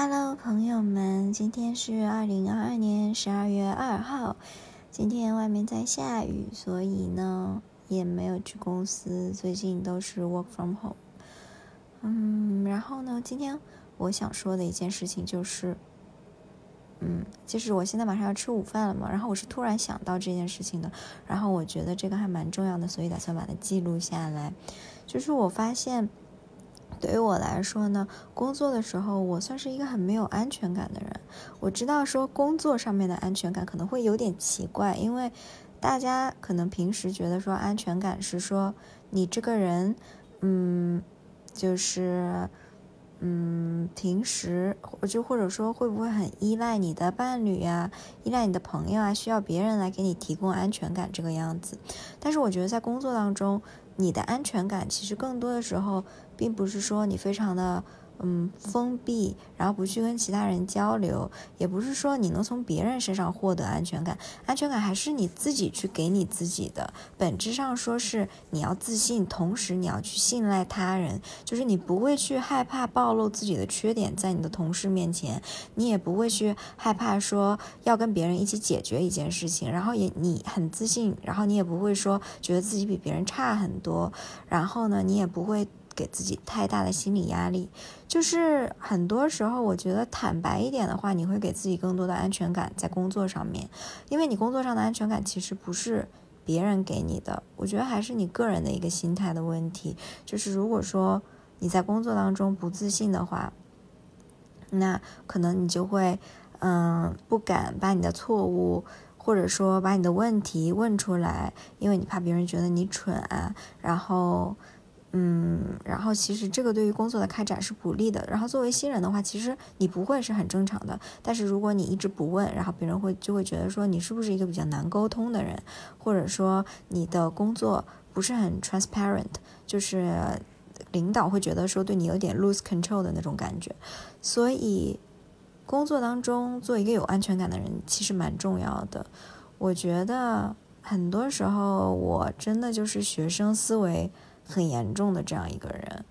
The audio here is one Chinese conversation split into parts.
Hello，朋友们，今天是二零二二年十二月二号。今天外面在下雨，所以呢也没有去公司。最近都是 work from home。嗯，然后呢，今天我想说的一件事情就是，嗯，就是我现在马上要吃午饭了嘛，然后我是突然想到这件事情的，然后我觉得这个还蛮重要的，所以打算把它记录下来。就是我发现。对于我来说呢，工作的时候我算是一个很没有安全感的人。我知道说工作上面的安全感可能会有点奇怪，因为大家可能平时觉得说安全感是说你这个人，嗯，就是嗯，平时就或者说会不会很依赖你的伴侣啊，依赖你的朋友啊，需要别人来给你提供安全感这个样子。但是我觉得在工作当中，你的安全感其实更多的时候，并不是说你非常的。嗯，封闭，然后不去跟其他人交流，也不是说你能从别人身上获得安全感，安全感还是你自己去给你自己的。本质上说是你要自信，同时你要去信赖他人，就是你不会去害怕暴露自己的缺点在你的同事面前，你也不会去害怕说要跟别人一起解决一件事情，然后也你很自信，然后你也不会说觉得自己比别人差很多，然后呢，你也不会。给自己太大的心理压力，就是很多时候，我觉得坦白一点的话，你会给自己更多的安全感在工作上面，因为你工作上的安全感其实不是别人给你的，我觉得还是你个人的一个心态的问题。就是如果说你在工作当中不自信的话，那可能你就会嗯不敢把你的错误或者说把你的问题问出来，因为你怕别人觉得你蠢啊，然后。嗯，然后其实这个对于工作的开展是不利的。然后作为新人的话，其实你不会是很正常的。但是如果你一直不问，然后别人会就会觉得说你是不是一个比较难沟通的人，或者说你的工作不是很 transparent，就是领导会觉得说对你有点 lose control 的那种感觉。所以工作当中做一个有安全感的人其实蛮重要的。我觉得很多时候我真的就是学生思维。很严重的这样一个人，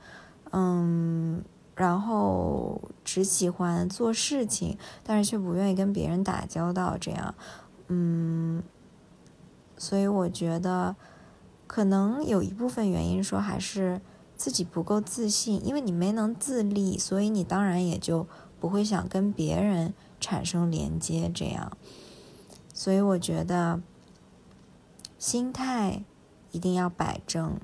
嗯，然后只喜欢做事情，但是却不愿意跟别人打交道，这样，嗯，所以我觉得可能有一部分原因说还是自己不够自信，因为你没能自立，所以你当然也就不会想跟别人产生连接，这样，所以我觉得心态一定要摆正。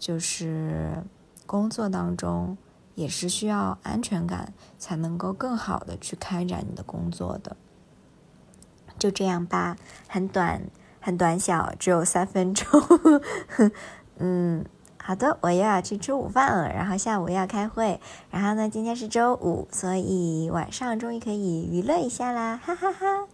就是工作当中也是需要安全感，才能够更好的去开展你的工作的。就这样吧，很短，很短小，只有三分钟。嗯，好的，我又要去吃午饭了，然后下午要开会，然后呢，今天是周五，所以晚上终于可以娱乐一下啦，哈哈哈。